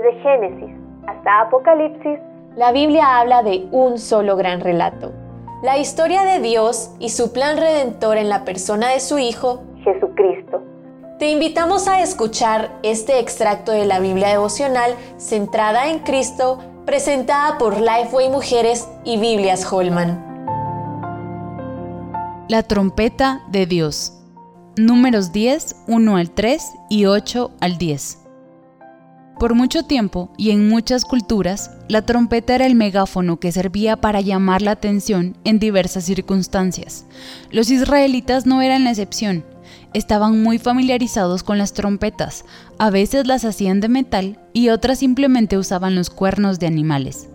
Desde Génesis hasta Apocalipsis, la Biblia habla de un solo gran relato. La historia de Dios y su plan redentor en la persona de su Hijo, Jesucristo. Te invitamos a escuchar este extracto de la Biblia devocional centrada en Cristo, presentada por Lifeway Mujeres y Biblias Holman. La trompeta de Dios. Números 10, 1 al 3 y 8 al 10. Por mucho tiempo y en muchas culturas, la trompeta era el megáfono que servía para llamar la atención en diversas circunstancias. Los israelitas no eran la excepción. Estaban muy familiarizados con las trompetas, a veces las hacían de metal y otras simplemente usaban los cuernos de animales.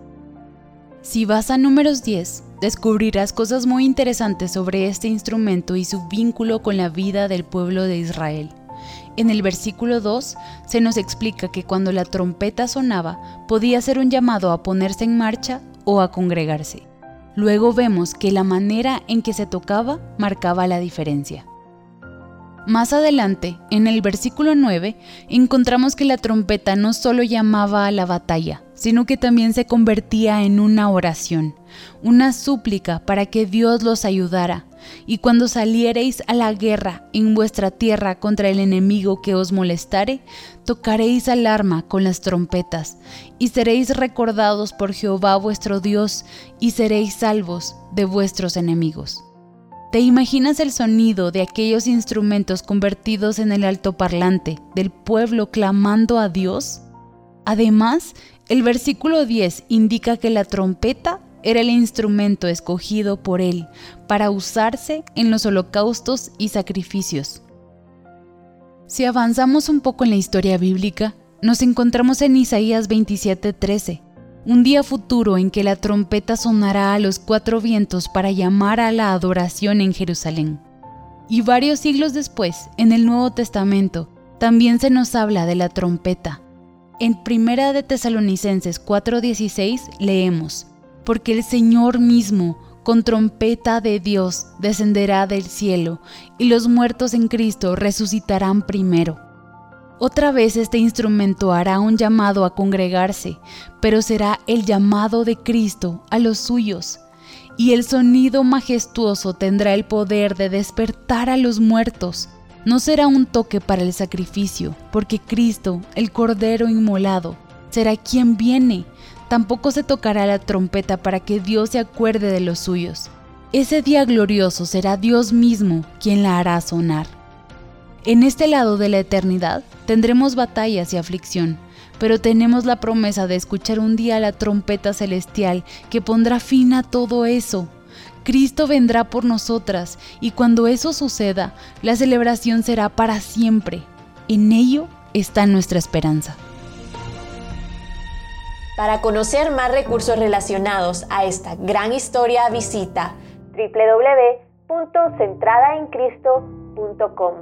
Si vas a números 10, descubrirás cosas muy interesantes sobre este instrumento y su vínculo con la vida del pueblo de Israel. En el versículo 2 se nos explica que cuando la trompeta sonaba podía ser un llamado a ponerse en marcha o a congregarse. Luego vemos que la manera en que se tocaba marcaba la diferencia. Más adelante, en el versículo 9, encontramos que la trompeta no solo llamaba a la batalla, sino que también se convertía en una oración, una súplica para que Dios los ayudara. Y cuando saliereis a la guerra en vuestra tierra contra el enemigo que os molestare, tocaréis alarma con las trompetas, y seréis recordados por Jehová vuestro Dios, y seréis salvos de vuestros enemigos. ¿Te imaginas el sonido de aquellos instrumentos convertidos en el altoparlante del pueblo clamando a Dios? Además, el versículo 10 indica que la trompeta era el instrumento escogido por él para usarse en los holocaustos y sacrificios. Si avanzamos un poco en la historia bíblica, nos encontramos en Isaías 27:13, un día futuro en que la trompeta sonará a los cuatro vientos para llamar a la adoración en Jerusalén. Y varios siglos después, en el Nuevo Testamento, también se nos habla de la trompeta. En Primera de Tesalonicenses 4:16 leemos, porque el Señor mismo, con trompeta de Dios, descenderá del cielo, y los muertos en Cristo resucitarán primero. Otra vez este instrumento hará un llamado a congregarse, pero será el llamado de Cristo a los suyos. Y el sonido majestuoso tendrá el poder de despertar a los muertos. No será un toque para el sacrificio, porque Cristo, el Cordero inmolado, será quien viene. Tampoco se tocará la trompeta para que Dios se acuerde de los suyos. Ese día glorioso será Dios mismo quien la hará sonar. En este lado de la eternidad tendremos batallas y aflicción, pero tenemos la promesa de escuchar un día la trompeta celestial que pondrá fin a todo eso. Cristo vendrá por nosotras y cuando eso suceda, la celebración será para siempre. En ello está nuestra esperanza. Para conocer más recursos relacionados a esta gran historia, visita www.centradaencristo.com.